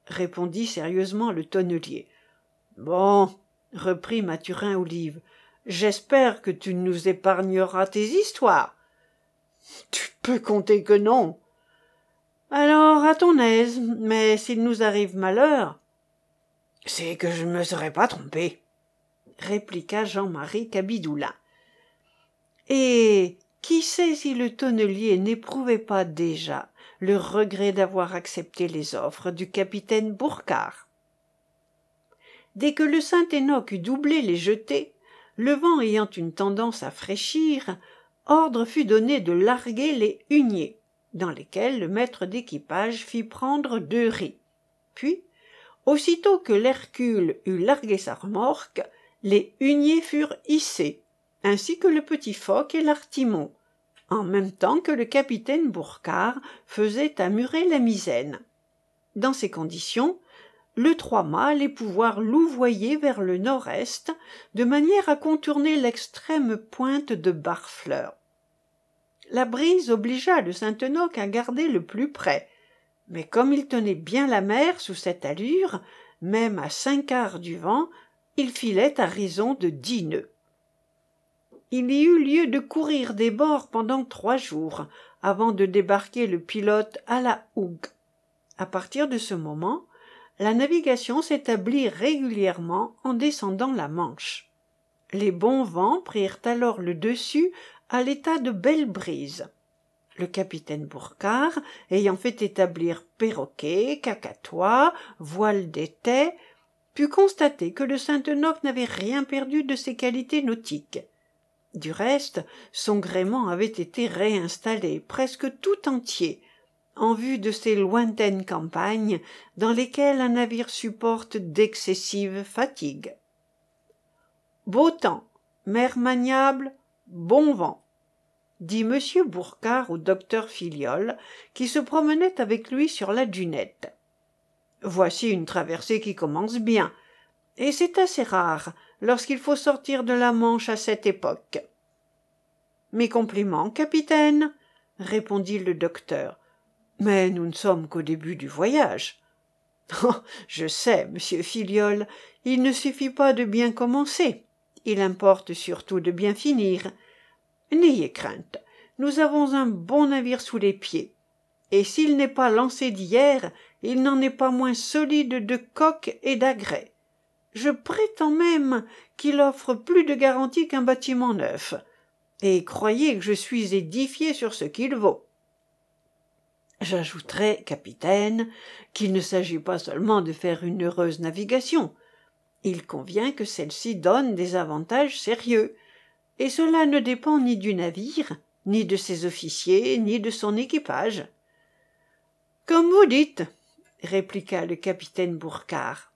répondit sérieusement le tonnelier. Bon, reprit Mathurin Olive, j'espère que tu nous épargneras tes histoires. Tu peux compter que non. Alors, à ton aise, mais s'il nous arrive malheur. C'est que je ne me serais pas trompé, répliqua Jean-Marie Cabidoulin. Et qui sait si le tonnelier n'éprouvait pas déjà le regret d'avoir accepté les offres du capitaine Bourcard. Dès que le Saint-Enoch eut doublé les jetés, le vent ayant une tendance à fraîchir, ordre fut donné de larguer les huniers, dans lesquels le maître d'équipage fit prendre deux riz. Puis, aussitôt que l'Hercule eut largué sa remorque, les huniers furent hissés, ainsi que le petit phoque et l'artimon, en même temps que le capitaine Bourcard faisait amurer la misaine. Dans ces conditions, le trois-mâts allait pouvoir louvoyer vers le nord-est, de manière à contourner l'extrême pointe de Barfleur. La brise obligea le Saint-Enoch à garder le plus près, mais comme il tenait bien la mer sous cette allure, même à cinq quarts du vent, il filait à raison de dix nœuds il y eut lieu de courir des bords pendant trois jours avant de débarquer le pilote à la hougue. À partir de ce moment la navigation s'établit régulièrement en descendant la manche. Les bons vents prirent alors le dessus à l'état de belle brise. Le capitaine Bourcard, ayant fait établir perroquets, cacatois, voiles d'étai, put constater que le Saint-Enoch n'avait rien perdu de ses qualités nautiques Du reste, son gréement avait été réinstallé presque tout entier, en vue de ces lointaines campagnes dans lesquelles un navire supporte d'excessives fatigues. Beau temps, mer maniable, bon vent, dit M. Bourcard au docteur Filiol, qui se promenait avec lui sur la dunette. Voici une traversée qui commence bien, et c'est assez rare lorsqu'il faut sortir de la Manche à cette époque. Mes compliments, capitaine, répondit le docteur. Mais nous ne sommes qu'au début du voyage. Oh, je sais, monsieur Filiol, il ne suffit pas de bien commencer. Il importe surtout de bien finir. N'ayez crainte. Nous avons un bon navire sous les pieds. Et s'il n'est pas lancé d'hier, il n'en est pas moins solide de coque et d'agrès. Je prétends même qu'il offre plus de garantie qu'un bâtiment neuf. Et croyez que je suis édifié sur ce qu'il vaut. J'ajouterai, capitaine, qu'il ne s'agit pas seulement de faire une heureuse navigation. Il convient que celle-ci donne des avantages sérieux, et cela ne dépend ni du navire, ni de ses officiers, ni de son équipage. Comme vous dites, répliqua le capitaine Bourcard.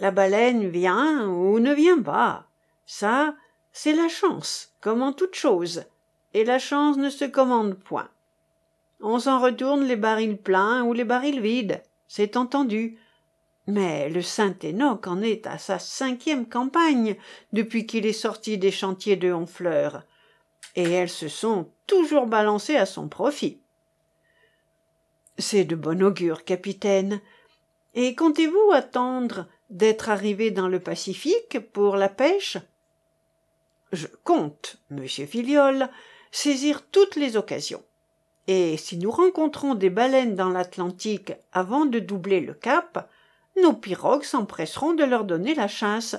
La baleine vient ou ne vient pas. Ça, c'est la chance, comme en toute chose, et la chance ne se commande point. On s'en retourne les barils pleins ou les barils vides, c'est entendu. Mais le Saint-Enoch en est à sa cinquième campagne depuis qu'il est sorti des chantiers de Honfleur, et elles se sont toujours balancées à son profit. C'est de bon augure, capitaine. Et comptez-vous attendre d'être arrivé dans le Pacifique pour la pêche Je compte, monsieur Filiol, saisir toutes les occasions. Et si nous rencontrons des baleines dans l'Atlantique avant de doubler le cap, nos pirogues s'empresseront de leur donner la chasse.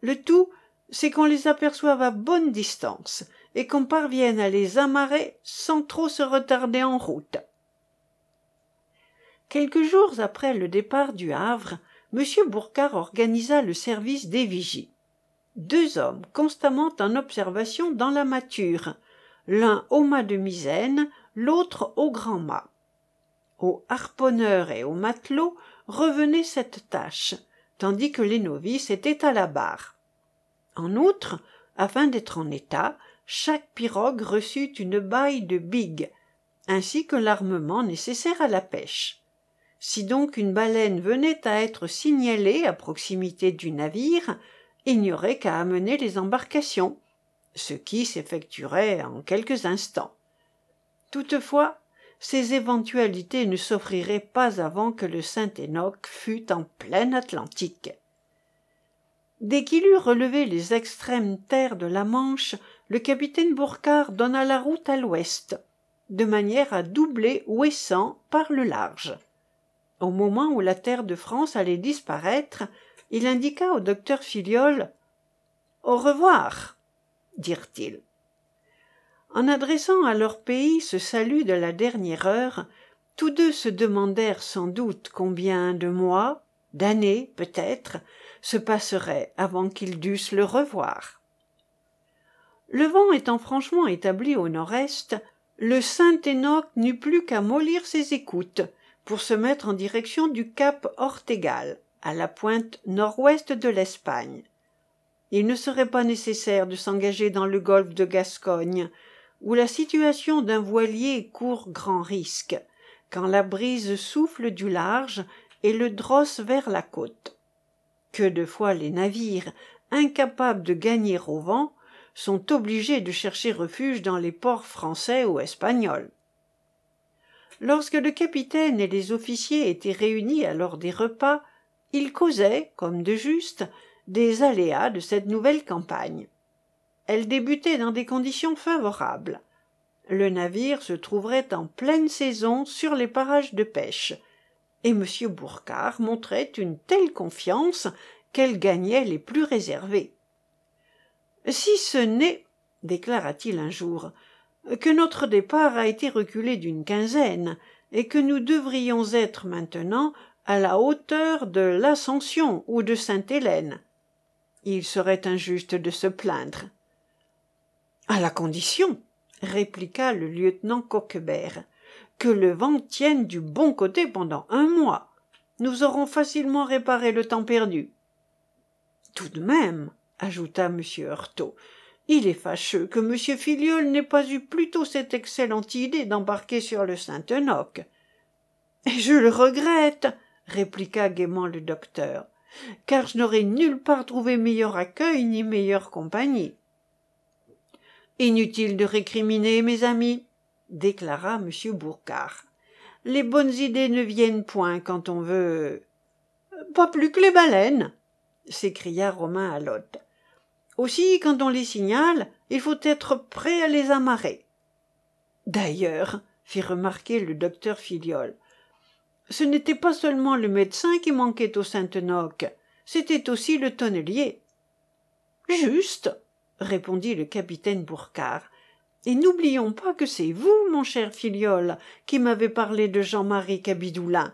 Le tout, c'est qu'on les aperçoive à bonne distance et qu'on parvienne à les amarrer sans trop se retarder en route. Quelques jours après le départ du Havre, M. Bourcard organisa le service des vigies. Deux hommes constamment en observation dans la mâture, l'un au mât de misaine, l'autre au grand mât. Aux harponneurs et aux matelots revenait cette tâche, tandis que les novices étaient à la barre. En outre, afin d'être en état, chaque pirogue reçut une baille de bigues, ainsi que l'armement nécessaire à la pêche. Si donc une baleine venait à être signalée à proximité du navire, il n'y aurait qu'à amener les embarcations, ce qui s'effectuerait en quelques instants. Toutefois, ces éventualités ne s'offriraient pas avant que le Saint-Enoch fût en plein Atlantique. Dès qu'il eut relevé les extrêmes terres de la Manche, le capitaine Bourcard donna la route à l'ouest, de manière à doubler Ouessant par le large. Au moment où la terre de France allait disparaître, il indiqua au docteur Filiol Au revoir, dirent-ils. En adressant à leur pays ce salut de la dernière heure, tous deux se demandèrent sans doute combien de mois, d'années peut-être, se passeraient avant qu'ils dussent le revoir. Le vent étant franchement établi au nord-est, le saint Enoch n'eut plus qu'à mollir ses écoutes pour se mettre en direction du cap Ortegal, à la pointe nord-ouest de l'Espagne. Il ne serait pas nécessaire de s'engager dans le golfe de Gascogne, où la situation d'un voilier court grand risque, quand la brise souffle du large et le drosse vers la côte. Que de fois les navires, incapables de gagner au vent, sont obligés de chercher refuge dans les ports français ou espagnols. Lorsque le capitaine et les officiers étaient réunis à l'heure des repas, ils causaient, comme de juste, des aléas de cette nouvelle campagne elle débutait dans des conditions favorables. Le navire se trouverait en pleine saison sur les parages de pêche, et M. Bourcard montrait une telle confiance qu'elle gagnait les plus réservés. Si ce n'est, déclara-t-il un jour, que notre départ a été reculé d'une quinzaine, et que nous devrions être maintenant à la hauteur de l'Ascension ou de Sainte-Hélène. Il serait injuste de se plaindre À la condition, répliqua le lieutenant Coquebert, que le vent tienne du bon côté pendant un mois. Nous aurons facilement réparé le temps perdu. Tout de même, ajouta M. il est fâcheux que M. Filiol n'ait pas eu plus tôt cette excellente idée d'embarquer sur le Saint-Enoch. Je le regrette, répliqua gaiement le docteur, car je n'aurais nulle part trouvé meilleur accueil ni meilleure compagnie. Inutile de récriminer, mes amis, déclara M. Bourcard. Les bonnes idées ne viennent point quand on veut. Pas plus que les baleines, s'écria Romain à l'hôte. Aussi, quand on les signale, il faut être prêt à les amarrer. D'ailleurs, fit remarquer le docteur Filiol, ce n'était pas seulement le médecin qui manquait au Saint-Enoch, c'était aussi le tonnelier. Juste, répondit le capitaine Bourcard. Et n'oublions pas que c'est vous, mon cher Filiol, qui m'avez parlé de Jean-Marie Cabidoulin.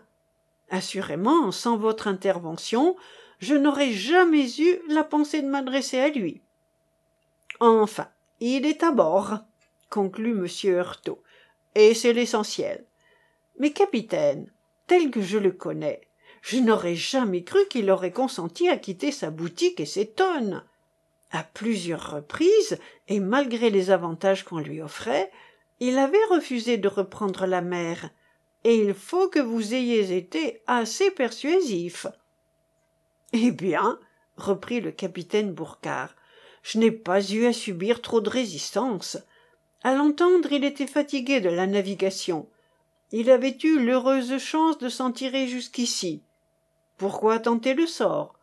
Assurément, sans votre intervention, je n'aurais jamais eu la pensée de m'adresser à lui. Enfin, il est à bord, conclut M. Heurtault, et c'est l'essentiel. Mais capitaine, tel que je le connais, je n'aurais jamais cru qu'il aurait consenti à quitter sa boutique et ses tonnes. À plusieurs reprises, et malgré les avantages qu'on lui offrait, il avait refusé de reprendre la mer, et il faut que vous ayez été assez persuasif. Eh bien, reprit le capitaine Bourcard, je n'ai pas eu à subir trop de résistance. À l'entendre, il était fatigué de la navigation. Il avait eu l'heureuse chance de s'en tirer jusqu'ici. Pourquoi tenter le sort?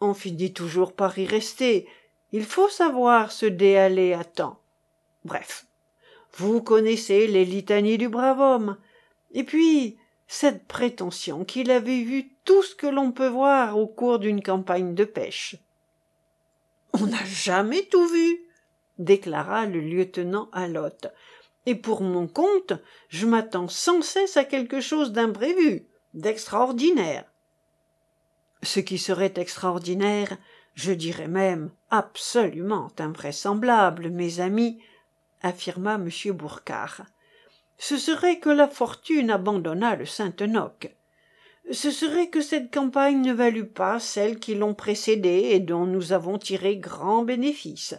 On finit toujours par y rester. Il faut savoir se déhaler à temps. Bref, vous connaissez les litanies du brave homme. Et puis, cette prétention qu'il avait vu tout ce que l'on peut voir au cours d'une campagne de pêche. On n'a jamais tout vu, déclara le lieutenant Alotte. Et pour mon compte, je m'attends sans cesse à quelque chose d'imprévu, d'extraordinaire. Ce qui serait extraordinaire, je dirais même absolument invraisemblable, mes amis, affirma M. Bourcard ce serait que la fortune abandonnât le Saint-Enoch. Ce serait que cette campagne ne valût pas celles qui l'ont précédée et dont nous avons tiré grand bénéfice.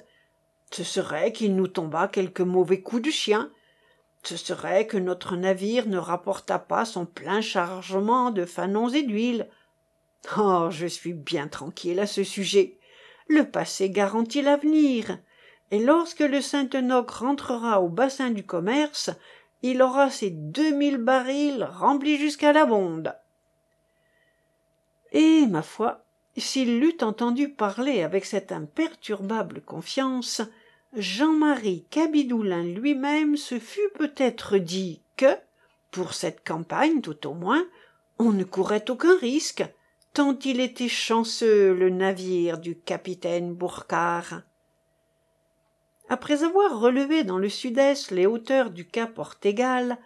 Ce serait qu'il nous tombât quelque mauvais coup de chien. Ce serait que notre navire ne rapportât pas son plein chargement de fanons et d'huile. Oh, je suis bien tranquille à ce sujet. Le passé garantit l'avenir. Et lorsque le Saint-Enoch rentrera au bassin du commerce, il aura ses deux mille barils remplis jusqu'à la bonde. Et, ma foi, s'il l'eût entendu parler avec cette imperturbable confiance, Jean-Marie Cabidoulin lui-même se fût peut-être dit que, pour cette campagne tout au moins, on ne courait aucun risque, tant il était chanceux le navire du capitaine Bourcard. Après avoir relevé dans le sud-est les hauteurs du cap Ortegal,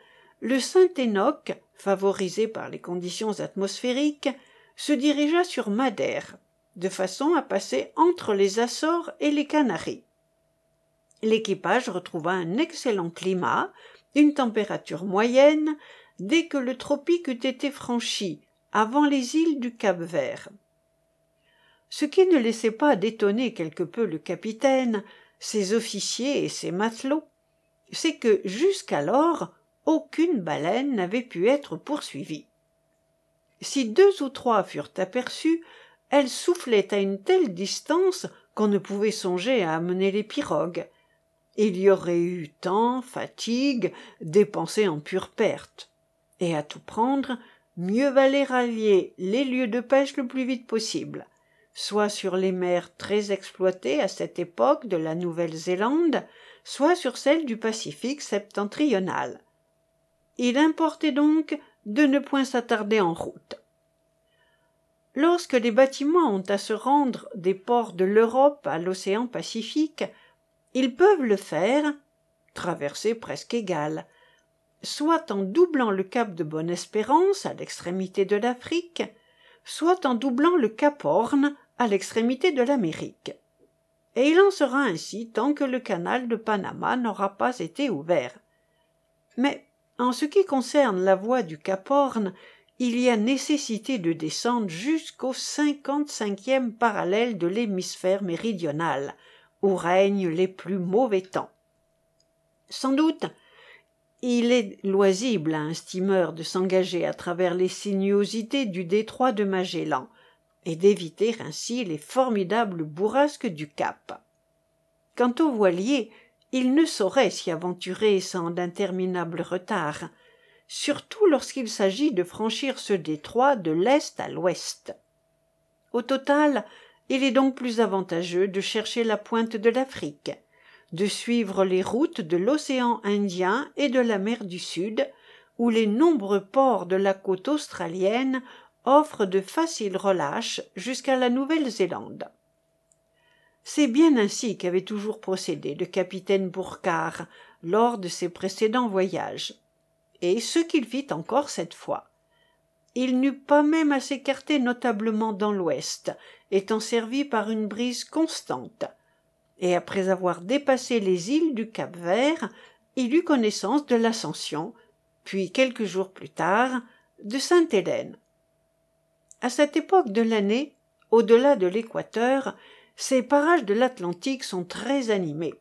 le Saint-Enoch, favorisé par les conditions atmosphériques, se dirigea sur Madère, de façon à passer entre les Açores et les Canaries. L'équipage retrouva un excellent climat, une température moyenne, dès que le tropique eut été franchi, avant les îles du Cap-Vert. Ce qui ne laissait pas d'étonner quelque peu le capitaine, ses officiers et ses matelots, c'est que jusqu'alors aucune baleine n'avait pu être poursuivie. Si deux ou trois furent aperçues, elles soufflaient à une telle distance qu'on ne pouvait songer à amener les pirogues. Il y aurait eu temps, fatigue, dépensées en pure perte. Et à tout prendre, mieux valait rallier les lieux de pêche le plus vite possible soit sur les mers très exploitées à cette époque de la Nouvelle-Zélande, soit sur celles du Pacifique septentrional. Il importait donc de ne point s'attarder en route. Lorsque les bâtiments ont à se rendre des ports de l'Europe à l'océan Pacifique, ils peuvent le faire, traversée presque égale, soit en doublant le cap de Bonne-Espérance à l'extrémité de l'Afrique, soit en doublant le cap Horn à l'extrémité de l'Amérique. et il en sera ainsi tant que le canal de Panama n'aura pas été ouvert. Mais en ce qui concerne la voie du Cap Horn, il y a nécessité de descendre jusqu'au cinquante-cinquième parallèle de l'hémisphère méridional, où règnent les plus mauvais temps. Sans doute, il est loisible à un steamer de s'engager à travers les sinuosités du détroit de Magellan, et d'éviter ainsi les formidables bourrasques du Cap. Quant aux voiliers, ils ne sauraient s'y aventurer sans d'interminables retards, surtout lorsqu'il s'agit de franchir ce détroit de l'est à l'ouest. Au total, il est donc plus avantageux de chercher la pointe de l'Afrique, de suivre les routes de l'océan Indien et de la mer du Sud, où les nombreux ports de la côte australienne offrent de faciles relâches jusqu'à la Nouvelle-Zélande. C'est bien ainsi qu'avait toujours procédé le capitaine Bourcard lors de ses précédents voyages, et ce qu'il fit encore cette fois. Il n'eut pas même à s'écarter notablement dans l'ouest, étant servi par une brise constante, et après avoir dépassé les îles du Cap Vert, il eut connaissance de l'Ascension, puis quelques jours plus tard de Sainte-Hélène. À cette époque de l'année, au-delà de l'équateur, ces parages de l'Atlantique sont très animés.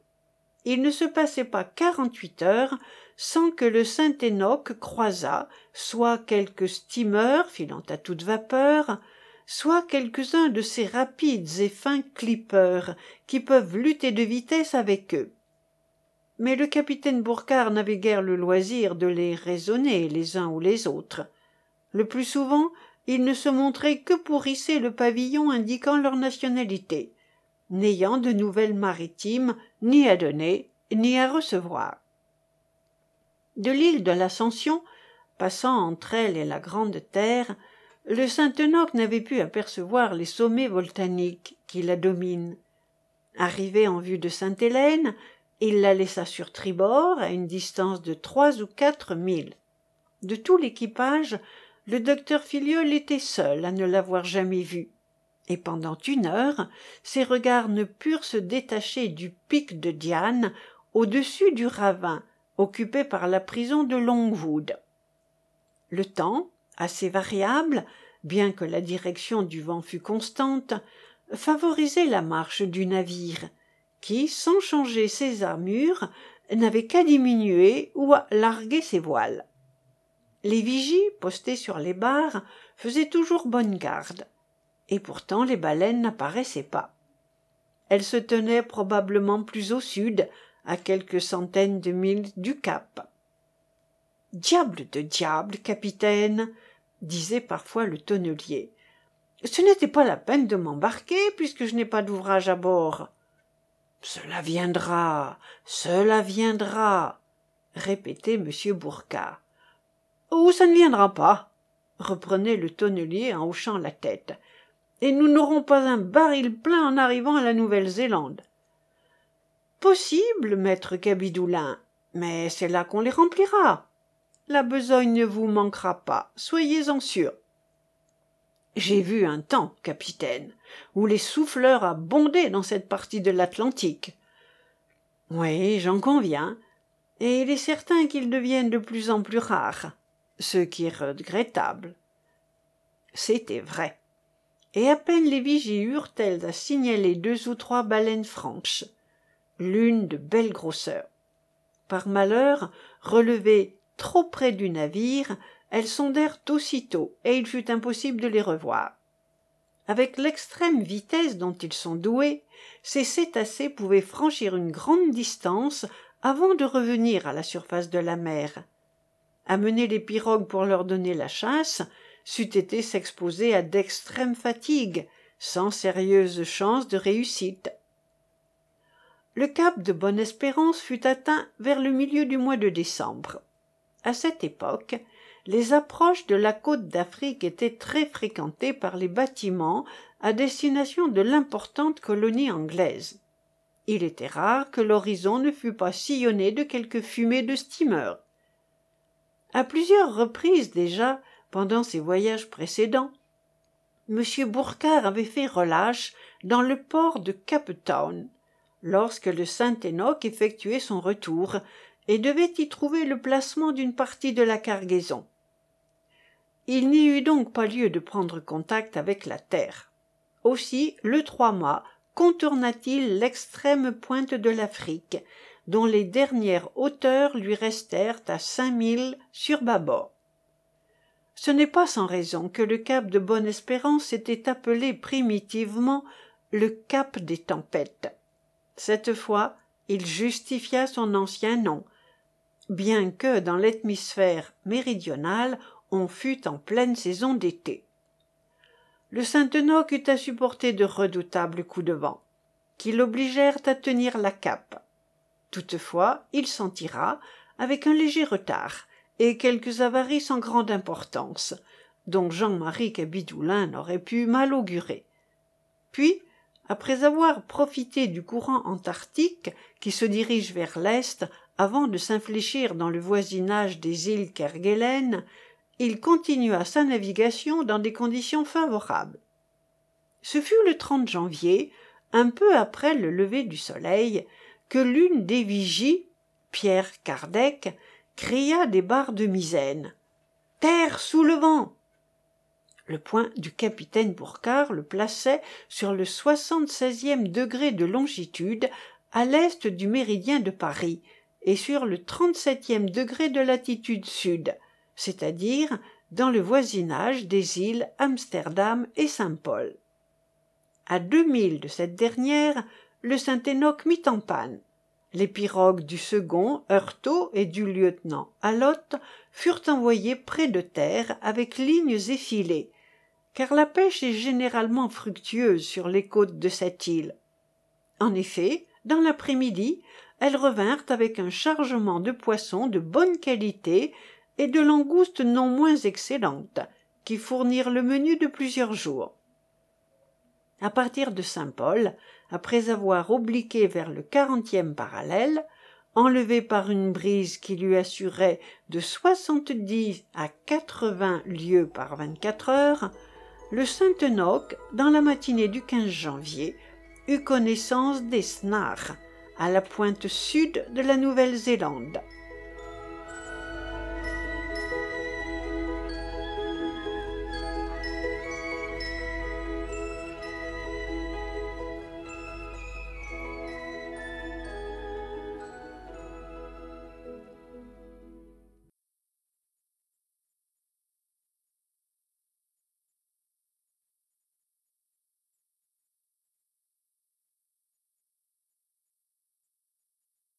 Il ne se passait pas quarante-huit heures sans que le Saint-Enoch croisât soit quelques steamers filant à toute vapeur, soit quelques-uns de ces rapides et fins clippers qui peuvent lutter de vitesse avec eux. Mais le capitaine Bourcard n'avait guère le loisir de les raisonner les uns ou les autres. Le plus souvent, il ne se montrait que pour hisser le pavillon indiquant leur nationalité, n'ayant de nouvelles maritimes ni à donner ni à recevoir. De l'île de l'Ascension, passant entre elle et la Grande Terre, le Saint-Enoch n'avait pu apercevoir les sommets volcaniques qui la dominent. Arrivé en vue de Sainte-Hélène, il la laissa sur tribord à une distance de trois ou quatre milles. De tout l'équipage, le docteur Filiol était seul à ne l'avoir jamais vue et pendant une heure ses regards ne purent se détacher du pic de diane au-dessus du ravin occupé par la prison de longwood. Le temps assez variable bien que la direction du vent fût constante favorisait la marche du navire qui sans changer ses armures n'avait qu'à diminuer ou à larguer ses voiles. Les vigies postées sur les barres faisaient toujours bonne garde et pourtant les baleines n'apparaissaient pas. Elles se tenaient probablement plus au sud à quelques centaines de milles du cap. Diable de diable capitaine disait parfois le tonnelier. Ce n'était pas la peine de m'embarquer puisque je n'ai pas d'ouvrage à bord. Cela viendra cela viendra répétait m. Bourcard ou ça ne viendra pas reprenait le tonnelier en hochant la tête et nous n'aurons pas un baril plein en arrivant à la Nouvelle-Zélande. Possible, maître Cabidoulin, mais c'est là qu'on les remplira. La besogne ne vous manquera pas, soyez-en sûr. J'ai vu un temps, capitaine, où les souffleurs abondaient dans cette partie de l'Atlantique. Oui, j'en conviens, et il est certain qu'ils deviennent de plus en plus rares, ce qui est regrettable. C'était vrai et à peine les vigies eurent-elles à signaler deux ou trois baleines franches l'une de belle grosseur. Par malheur relevées trop près du navire elles sondèrent aussitôt et il fut impossible de les revoir. Avec l'extrême vitesse dont ils sont doués ces cétacés pouvaient franchir une grande distance avant de revenir à la surface de la mer. Amener les pirogues pour leur donner la chasse c'eût été s'exposer à d'extrêmes fatigues sans sérieuse chance de réussite. Le cap de bonne-espérance fut atteint vers le milieu du mois de décembre. À cette époque les approches de la côte d'afrique étaient très fréquentées par les bâtiments à destination de l'importante colonie anglaise. Il était rare que l'horizon ne fût pas sillonné de quelques fumées de steamers. À plusieurs reprises déjà pendant ses voyages précédents m bourcard avait fait relâche dans le port de Town, lorsque le Saint-Enoch effectuait son retour et devait y trouver le placement d'une partie de la cargaison. Il n'y eut donc pas lieu de prendre contact avec la terre. Aussi, le trois mâts contourna-t-il l'extrême pointe de l'Afrique, dont les dernières hauteurs lui restèrent à cinq milles sur. Ce n'est pas sans raison que le cap de Bonne-Espérance était appelé primitivement le cap des tempêtes. Cette fois, il justifia son ancien nom, bien que dans l'hémisphère méridional on fût en pleine saison d'été. Le Saint-Enoch eut à supporter de redoutables coups de vent, qui l'obligèrent à tenir la cape. Toutefois, il s'en tira, avec un léger retard, et quelques avaries sans grande importance, dont Jean-Marie Cabidoulin n'aurait pu mal augurer. Puis, après avoir profité du courant antarctique qui se dirige vers l'est avant de s'infléchir dans le voisinage des îles Kerguelen, il continua sa navigation dans des conditions favorables. Ce fut le 30 janvier, un peu après le lever du soleil, que l'une des vigies, Pierre Kardec, cria des barres de misaine. Terre sous le vent le point du capitaine Bourcard le plaçait sur le soixante-seizième degré de longitude à l'est du méridien de Paris et sur le trente-septième degré de latitude sud, c'est-à-dire dans le voisinage des îles Amsterdam et Saint-Paul. À deux milles de cette dernière, le Saint-Enoch mit en panne. Les pirogues du second, Heurtaud, et du lieutenant Allotte furent envoyées près de terre avec lignes effilées, car la pêche est généralement fructueuse sur les côtes de cette île. En effet, dans l'après-midi, elles revinrent avec un chargement de poissons de bonne qualité et de langoustes non moins excellentes, qui fournirent le menu de plusieurs jours. À partir de Saint-Paul, après avoir obliqué vers le quarantième parallèle, enlevé par une brise qui lui assurait de soixante-dix à quatre-vingts lieues par vingt-quatre heures, le Saint-Enoch, dans la matinée du 15 janvier, eut connaissance des Snarrs, à la pointe sud de la Nouvelle-Zélande.